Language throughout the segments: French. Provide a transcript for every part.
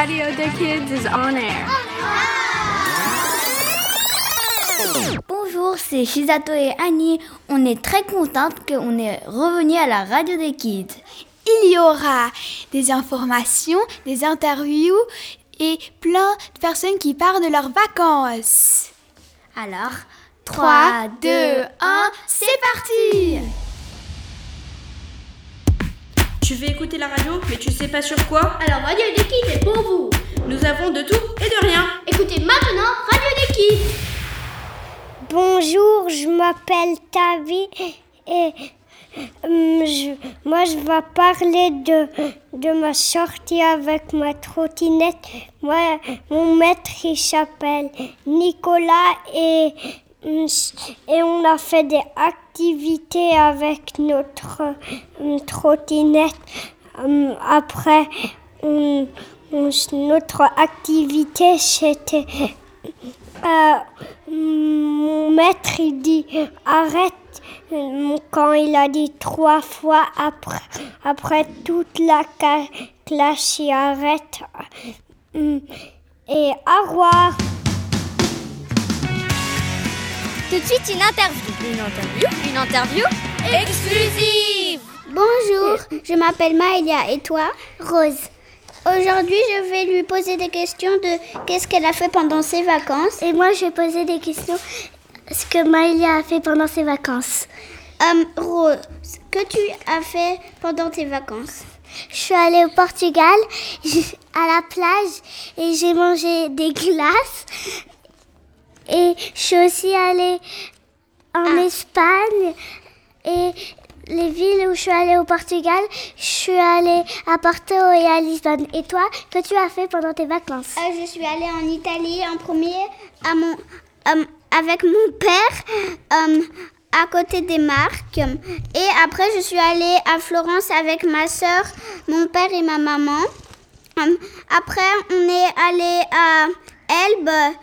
Radio des Kids is on air. Bonjour, c'est Shizato et Annie. On est très contente qu'on est revenu à la radio des kids. Il y aura des informations, des interviews et plein de personnes qui parlent de leurs vacances. Alors, 3, 2, 1, c'est parti Tu veux écouter la radio, mais tu sais pas sur quoi Alors Radio des Kids est pour vous. Nous avons de tout et de rien. Écoutez maintenant Radio des Kids. Bonjour, je m'appelle Tavi et je- moi je vais parler de, de ma sortie avec ma trottinette. Moi, mon maître il s'appelle Nicolas et, hum, et on a fait des activités avec notre hum, trottinette. Hum, après, hum, notre activité c'était euh, mon maître, il dit arrête euh, quand il a dit trois fois après, après toute la classe, il arrête. Euh, Et au revoir. Tout de suite une interview. Une interview Une interview exclusive Bonjour, je m'appelle Maëlia et toi Rose. Aujourd'hui, je vais lui poser des questions de qu'est-ce qu'elle a fait pendant ses vacances. Et moi, je vais poser des questions. Ce que Maëlia a fait pendant ses vacances. Euh, Rose, que tu as fait pendant tes vacances? Je suis allée au Portugal, à la plage, et j'ai mangé des glaces. Et je suis aussi allée en Espagne. Et les villes où je suis allée au Portugal, je suis allée à Porto et à Lisbonne. Et toi, que tu as fait pendant tes vacances? Euh, Je suis allée en Italie en premier à mon, euh, avec mon père euh, à côté des marques. Et après, je suis allée à Florence avec ma soeur, mon père et ma maman. Après, on est allé à Elbe.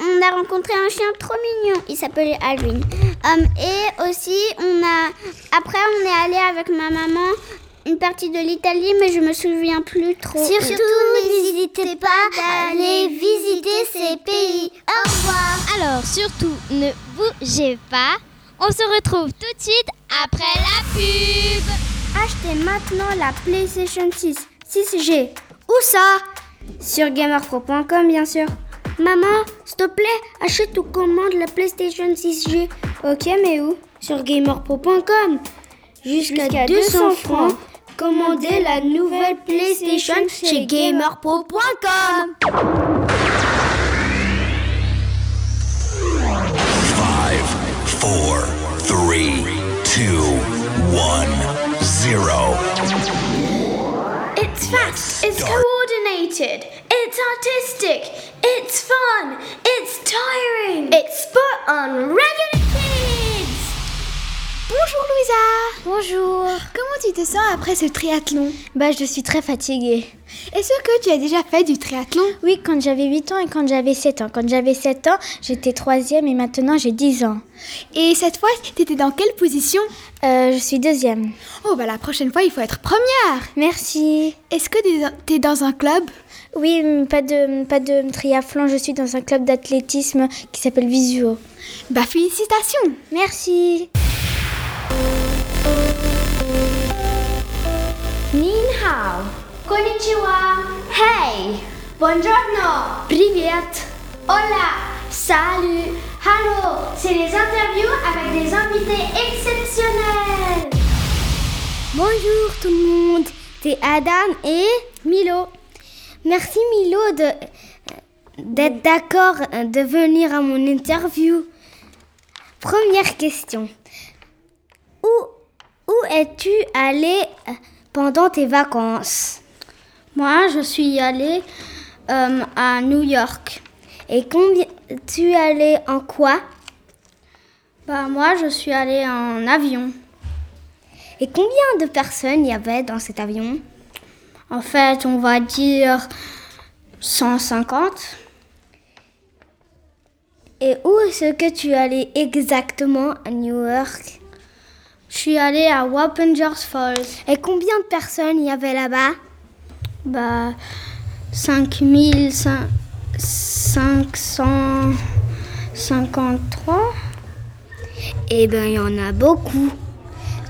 On a rencontré un chien trop mignon. Il s'appelait Alvin. Euh, et aussi, on a. Après, on est allé avec ma maman une partie de l'Italie, mais je me souviens plus trop. Surtout, n'hésitez pas d'aller visiter ces pays. Au revoir. Alors surtout, ne bougez pas. On se retrouve tout de suite après la pub. Achetez maintenant la PlayStation 6 6G. Où ça? Sur gamerpro.com bien sûr. Maman, s'il te plaît, achète ou commande la PlayStation 6G. Ok, mais où? Sur gamerpro.com. Jusqu'à 200 francs. Commandez la nouvelle PlayStation chez gamerpro.com. Five, four, three, two, one, zero. It's fast, it's coordinated, it's artistic, it's fun, it's tiring. It's spot on Radio Kids? Bonjour Louisa. Bonjour. Comment tu te sens après ce triathlon? Bah, je suis très fatiguée. Est-ce que tu as déjà fait du triathlon? Oui, quand j'avais 8 ans et quand j'avais 7 ans. Quand j'avais 7 ans, j'étais troisième et maintenant j'ai 10 ans. Et cette fois, tu étais dans quelle position? Euh, je suis deuxième. Oh bah la prochaine fois, il faut être première. Merci. Est-ce que tu es dans un club? Oui, pas de, pas de triathlon. Je suis dans un club d'athlétisme qui s'appelle Visuo. Bah, félicitations. Merci. Ninhao Konnichiwa. Hey. Buongiorno. Privet. Hola. Salut. Hallo C'est les interviews avec des invités exceptionnels. Bonjour tout le monde. C'est Adam et Milo. Merci Milo de d'être d'accord de venir à mon interview. Première question. Où, où es-tu allé pendant tes vacances? Moi, je suis allée euh, à New York. Et combien tu es allé en quoi? Bah moi, je suis allée en avion. Et combien de personnes y avait dans cet avion? En fait, on va dire 150. Et où est-ce que tu es allé exactement à New York? Je suis allée à Wappingers Falls. Et combien de personnes y avait là-bas? Bah, 5553. Eh ben, il y en a beaucoup.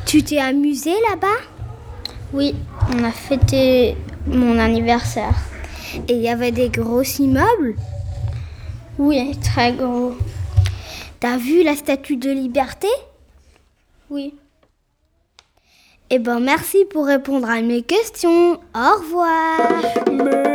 Tu t'es amusé là-bas? Oui, on a fêté mon anniversaire. Et il y avait des gros immeubles? Oui, très gros. T'as vu la statue de liberté? Oui. Eh ben, merci pour répondre à mes questions. Au revoir.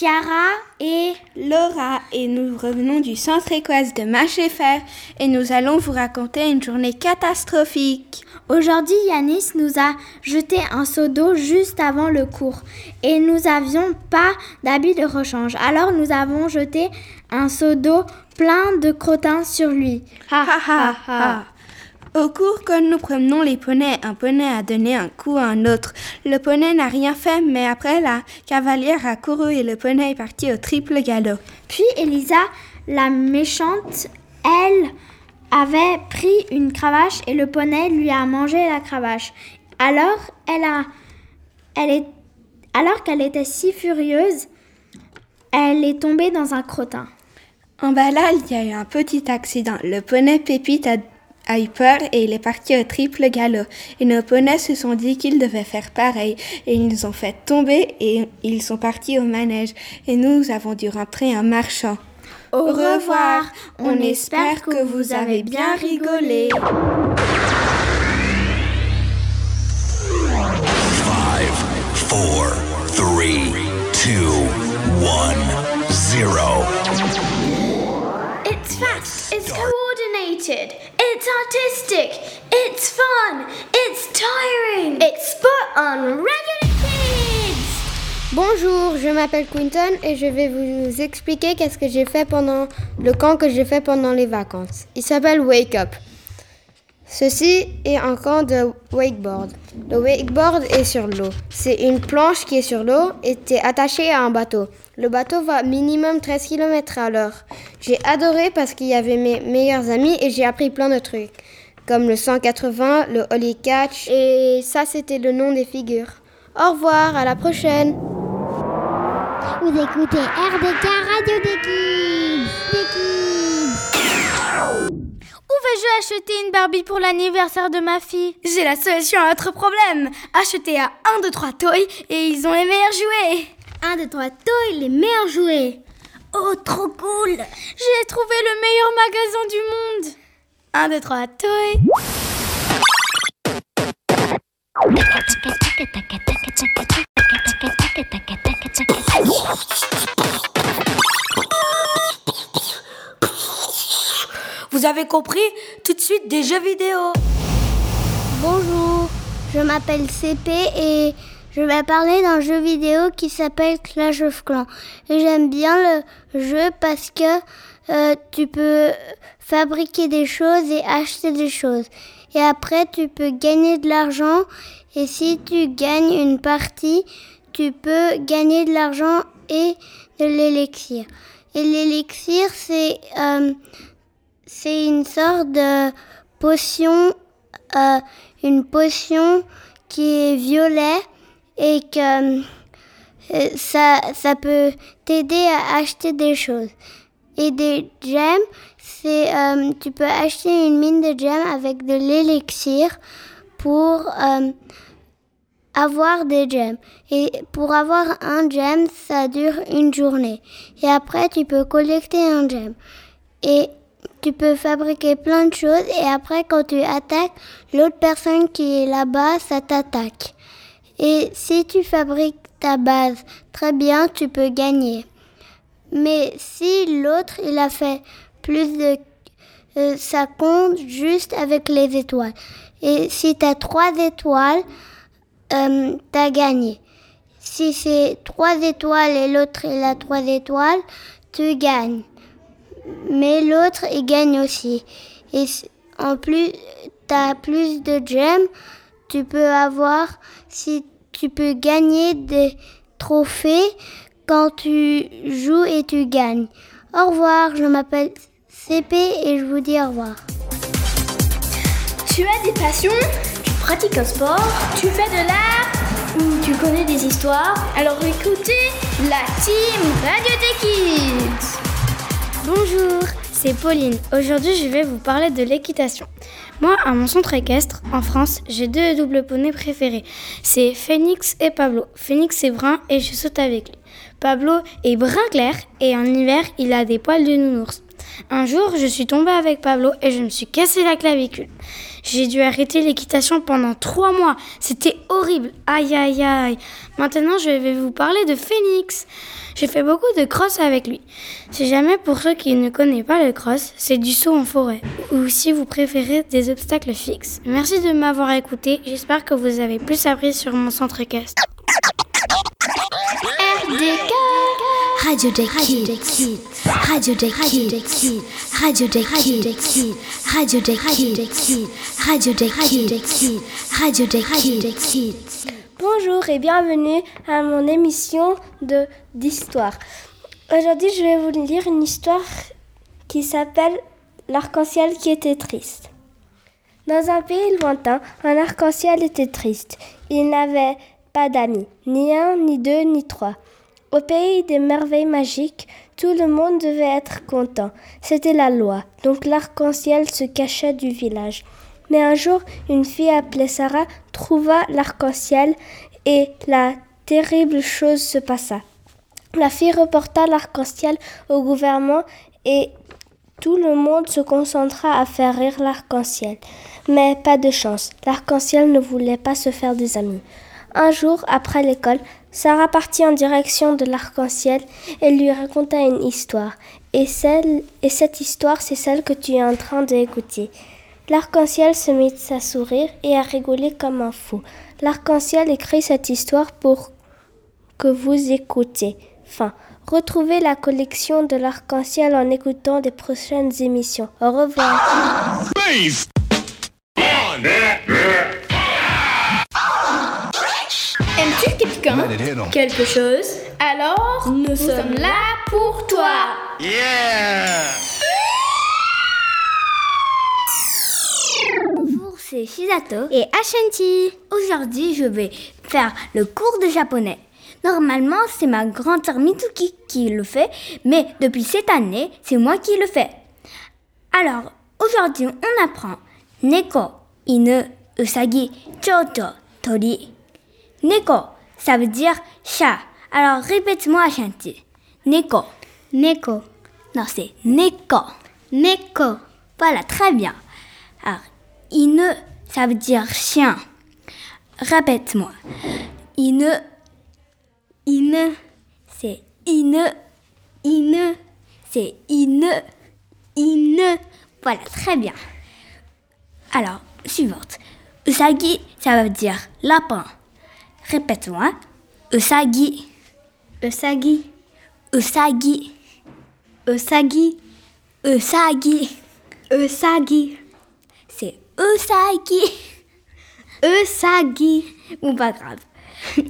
Chiara et Laura et nous revenons du centre équestre de Machefer et nous allons vous raconter une journée catastrophique. Aujourd'hui, Yanis nous a jeté un seau d'eau juste avant le cours et nous avions pas d'habit de rechange. Alors nous avons jeté un seau d'eau plein de crottins sur lui. Ha ha ha ha. Au cours, quand nous promenons les poneys, un poney a donné un coup à un autre. Le poney n'a rien fait, mais après, la cavalière a couru et le poney est parti au triple galop. Puis Elisa, la méchante, elle avait pris une cravache et le poney lui a mangé la cravache. Alors, elle a, elle est, alors qu'elle était si furieuse, elle est tombée dans un crottin. En bas là, il y a eu un petit accident. Le poney Pépite a, a eu peur et il est parti au triple galop. Et nos poneys se sont dit qu'ils devaient faire pareil. Et ils nous ont fait tomber et ils sont partis au manège. Et nous avons dû rentrer en marchant. Au revoir. On espère que vous avez bien rigolé. Five, four, three, two, one, zero. It's fast, it's it's artistic, it's fun, it's tiring. It's spot on regular kids. Bonjour, je m'appelle Quinton et je vais vous expliquer qu'est-ce que j'ai fait pendant le camp que j'ai fait pendant les vacances. Il s'appelle Wake Up. Ceci est un camp de wakeboard. Le wakeboard est sur l'eau. C'est une planche qui est sur l'eau et tu es attaché à un bateau. Le bateau va minimum 13 km à l'heure. J'ai adoré parce qu'il y avait mes meilleurs amis et j'ai appris plein de trucs. Comme le 180, le Holy Catch et ça c'était le nom des figures. Au revoir, à la prochaine. Vous écoutez RDK Radio des Où vais-je acheter une Barbie pour l'anniversaire de ma fille J'ai la solution à votre problème. Achetez à 1, 2, 3 Toys et ils ont les meilleurs jouets. 1, 2, 3, Toy, les meilleurs jouets. Oh, trop cool. J'ai trouvé le meilleur magasin du monde 1, 2, 3 Toys. Vous avez compris Tout de suite des jeux vidéo. Bonjour, je m'appelle CP et je vais parler d'un jeu vidéo qui s'appelle Clash of Clans. Et j'aime bien le jeu parce que euh, tu peux fabriquer des choses et acheter des choses. Et après, tu peux gagner de l'argent. Et si tu gagnes une partie, tu peux gagner de l'argent et de l'élixir. Et l'élixir, c'est euh, c'est une sorte de potion, euh, une potion qui est violet et que euh, ça, ça peut t'aider à acheter des choses. Et des gemmes, c'est euh, tu peux acheter une mine de gemmes avec de l'élixir pour avoir des gemmes. Et pour avoir un gemme, ça dure une journée. Et après, tu peux collecter un gemme. Et tu peux fabriquer plein de choses. Et après, quand tu attaques, l'autre personne qui est là-bas, ça t'attaque. Et si tu fabriques ta base très bien, tu peux gagner. Mais si l'autre, il a fait plus de... euh, ça compte juste avec les étoiles. Et si tu as trois étoiles, euh, tu as gagné. Si c'est trois étoiles et l'autre, il a trois étoiles, tu gagnes. Mais l'autre, il gagne aussi. Et en plus, tu as plus de gemmes, tu peux avoir, si tu peux gagner des trophées quand tu joues et tu gagnes. Au revoir, je m'appelle CP et je vous dis au revoir. Tu as des passions Tu pratiques un sport Tu fais de l'art Ou tu connais des histoires Alors écoutez la team Radio des Kids Bonjour, c'est Pauline. Aujourd'hui, je vais vous parler de l'équitation. Moi, à mon centre équestre, en France, j'ai deux doubles poneys préférés. C'est Phoenix et Pablo. Phoenix est brun et je saute avec lui. Pablo est brun clair et en hiver, il a des poils de nounours. Un jour, je suis tombée avec Pablo et je me suis cassé la clavicule. J'ai dû arrêter l'équitation pendant trois mois. C'était horrible. Aïe, aïe, aïe. Maintenant, je vais vous parler de Phoenix. J'ai fait beaucoup de cross avec lui. Si jamais pour ceux qui ne connaissent pas le cross, c'est du saut en forêt. Ou si vous préférez des obstacles fixes. Merci de m'avoir écouté. J'espère que vous avez plus appris sur mon centre équestre. RDK Radio des Kids. Radio des Kids. Radio des Kids. Radio des Kids. Radio des Kids. Radio des Kids. Bonjour et bienvenue à mon émission de d'histoire. Aujourd'hui, je vais vous lire une histoire qui s'appelle L'arc-en-ciel qui était triste. Dans un pays lointain, un arc-en-ciel était triste. Il n'avait pas d'amis, ni un, ni deux, ni trois. Au pays des merveilles magiques, tout le monde devait être content. C'était la loi, donc l'arc-en-ciel se cachait du village. Mais un jour, une fille appelée Sarah trouva l'arc-en-ciel et la terrible chose se passa. La fille reporta l'arc-en-ciel au gouvernement et tout le monde se concentra à faire rire l'arc-en-ciel. Mais pas de chance, l'arc-en-ciel ne voulait pas se faire des amis. Un jour, après l'école, Sarah partit en direction de l'arc-en-ciel et lui raconta une histoire. Et, celle, et cette histoire, c'est celle que tu es en train d'écouter. L'arc-en-ciel se mit à sourire et à rigoler comme un fou. L'arc-en-ciel écrit cette histoire pour que vous écoutez. Fin. Retrouvez la collection de l'arc-en-ciel en écoutant des prochaines émissions. Au revoir. Aimes-tu quelqu'un Quelque chose Alors, nous, sommes là pour toi Bonjour, c'est Shizato et Ashanti. Aujourd'hui, je vais faire le cours de japonais. Normalement, c'est ma grande sœur Mitsuki qui le fait, mais depuis cette année, c'est moi qui le fais. Alors, aujourd'hui, on apprend Neko, Inu, Usagi, Choto, Tori. Neko, ça veut dire chat. Alors, répète-moi Ashanti. Neko. Neko. Non, c'est Neko. Neko. Voilà, très bien. Alors, Inu, ça veut dire chien. Répète-moi. Inu. Inu. C'est Inu. Inu. C'est Inu. Inu. Voilà, très bien. Alors, suivante. Usagi, ça veut dire lapin. Répète-moi. Usagi. Usagi. Usagi. Usagi. Usagi. Usagi. C'est Usagi. Usagi. Bon, pas grave.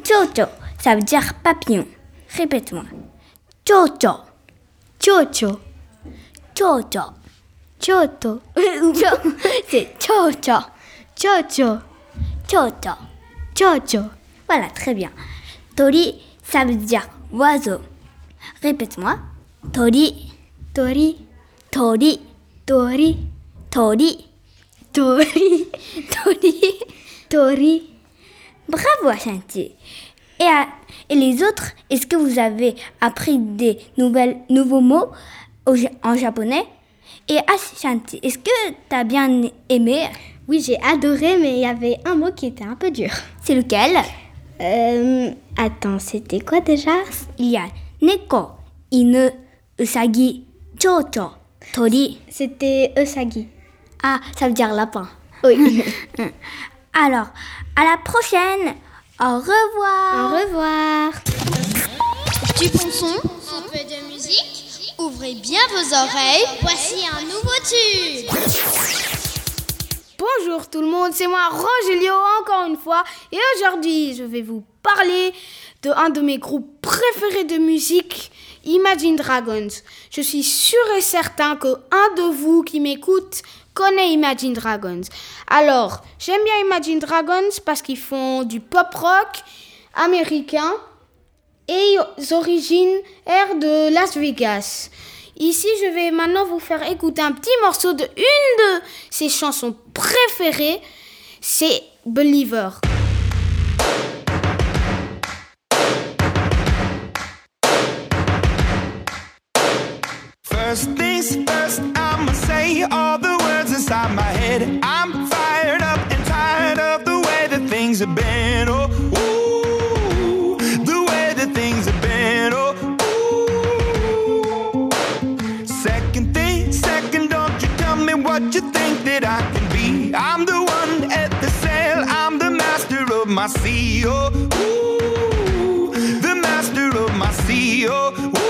Chocho, ça veut dire papillon. Répète-moi. Chocho. Chocho. Chocho. Choto. C'est chocho. Chocho. Chocho. Chocho. Voilà, très bien. Tori, ça veut dire oiseau. Répète-moi. Tori. Tori. Tori. Tori. Tori. Tori. Tori. Tori. Bravo Ashanti. Et, à- et les autres, est-ce que vous avez appris des nouvelles, nouveaux mots au en japonais? Et Ashanti, est-ce que tu as bien aimé? Oui, j'ai adoré, mais il y avait un mot qui était un peu dur. C'est lequel? Euh, attends, c'était quoi déjà? Il y a neko, inu, usagi, chocho, tori. C'était Usagi. Ah, ça veut dire lapin. Oui. Alors, à la prochaine. Au revoir. Au revoir. Du bon son, un peu de musique. Ouvrez bien vos oreilles. Voici un nouveau tube. Bonjour tout le monde, c'est moi Rogelio encore une fois et aujourd'hui je vais vous parler de un de mes groupes préférés de musique, Imagine Dragons. Je suis sûr et certain que un de vous qui m'écoute connaît Imagine Dragons. Alors, j'aime bien Imagine Dragons parce qu'ils font du pop rock américain et originaires de Las Vegas. Ici, je vais maintenant vous faire écouter un petit morceau de une de ses chansons préférées, c'est Believer. Oh, ooh, the master of my sea. Oh, ooh.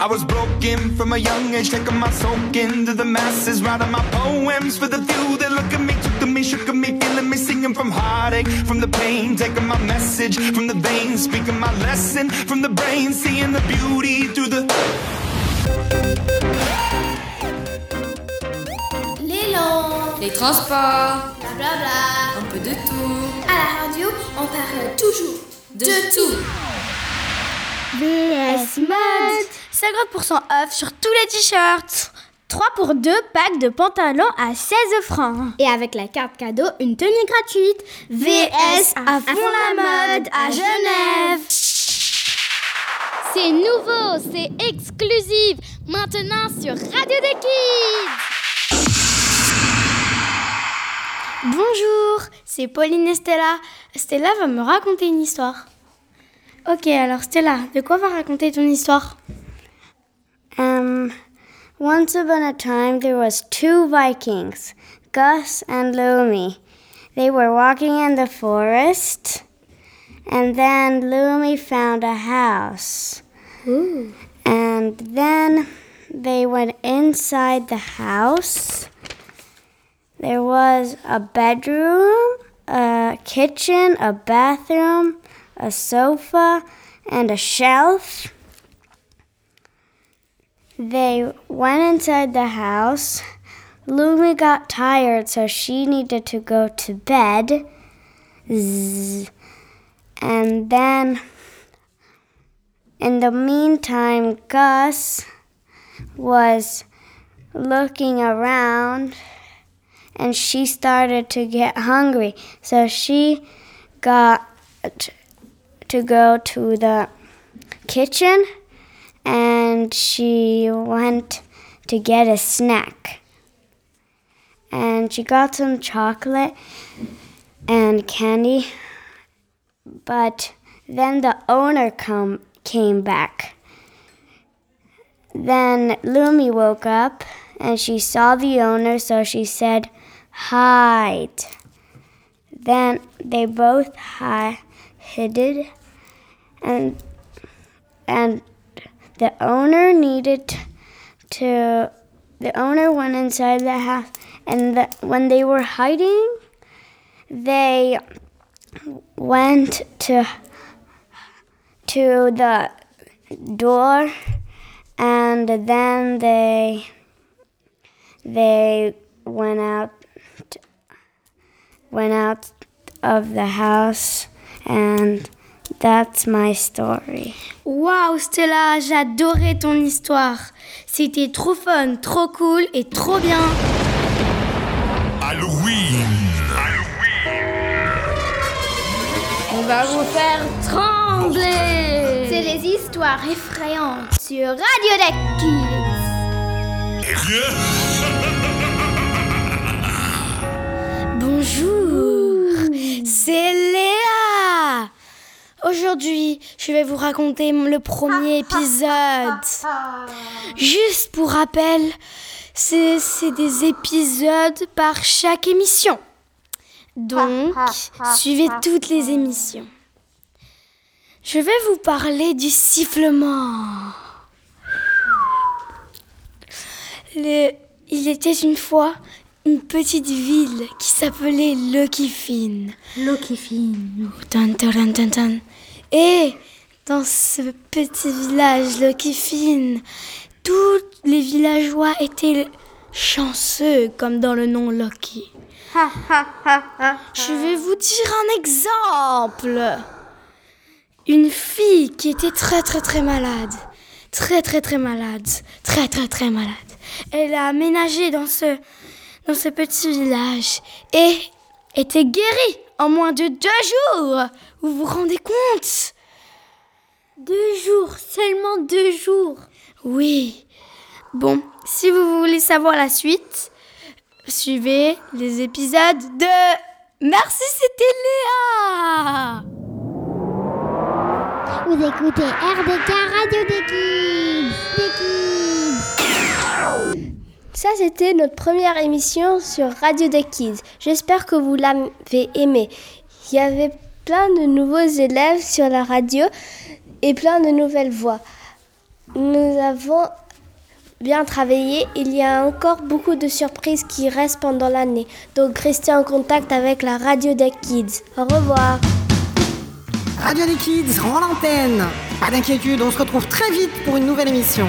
I was broken from a young age, taking my soak into the masses, writing my poems for the few that look at me, took to me, shook at me, feeling me, singing from heartache, from the pain, taking my message from the veins, speaking my lesson from the brain, seeing the beauty through the. L'élan, Les transports, blablabla. un peu de tout. À la radio, on parle toujours De tout. VS Mode 50% off sur tous les t-shirts 3 pour 2 packs de pantalons à 16 francs Et avec la carte cadeau, une tenue gratuite. VS à fond la mode à Genève C'est nouveau, c'est exclusif. Maintenant sur Radio des Kids. Bonjour, c'est Pauline et Stella. Stella va me raconter une histoire. Ok, alors Stella, de quoi va raconter ton histoire? Um, once upon a time, there was two Vikings, Gus and Lumi. They were walking in the forest, and then Lumi found a house. And then they went inside the house. There was a bedroom, a kitchen, a bathroom, a sofa, and a shelf. They went inside the house. Lumi got tired, so she needed to go to bed. Zzz. And then, in the meantime, Gus was looking around and she started to get hungry. So she got to go to the kitchen and she went to get a snack. And she got some chocolate and candy, but then the owner come came back. Then Lumi woke up and she saw the owner, so she said, "Hide." Then they both hi- hid, and and the owner needed to the owner went inside the house and the, when they were hiding they went to to the door and then they they went out went out of the house and that's my story. Waouh Stella, j'adorais ton histoire. C'était trop fun, trop cool et trop bien. Halloween. On va vous faire trembler. C'est les histoires effrayantes sur Radio Deck Kids. Bonjour, c'est Léa. Aujourd'hui, je vais vous raconter le premier épisode. Juste pour rappel, c'est des épisodes par chaque émission. Donc, suivez toutes les émissions. Je vais vous parler du sifflement. Le- il était une fois une petite ville qui s'appelait Lokifin. Lokifin. Et dans ce petit village Lokifin, tous les villageois étaient chanceux comme dans le nom Loki. Je vais vous dire un exemple. Une fille qui était très très très malade. Très très très malade. Très très très malade. Elle a aménagé dans ce, dans ce petit village et était guérie en moins de deux jours. Vous vous rendez compte? Deux jours, seulement deux jours. Oui. Bon, si vous voulez savoir la suite, suivez les épisodes de Merci, c'était Léa Vous écoutez RDK Radio des Ça, c'était notre première émission sur Radio des Kids. J'espère que vous l'avez aimé. Il y avait plein de nouveaux élèves sur la radio et plein de nouvelles voix. Nous avons bien travaillé. Il y a encore beaucoup de surprises qui restent pendant l'année. Donc restez en contact avec la radio des Kids. Au revoir. Radio des Kids rend l'antenne. Pas d'inquiétude, on se retrouve très vite pour une nouvelle émission.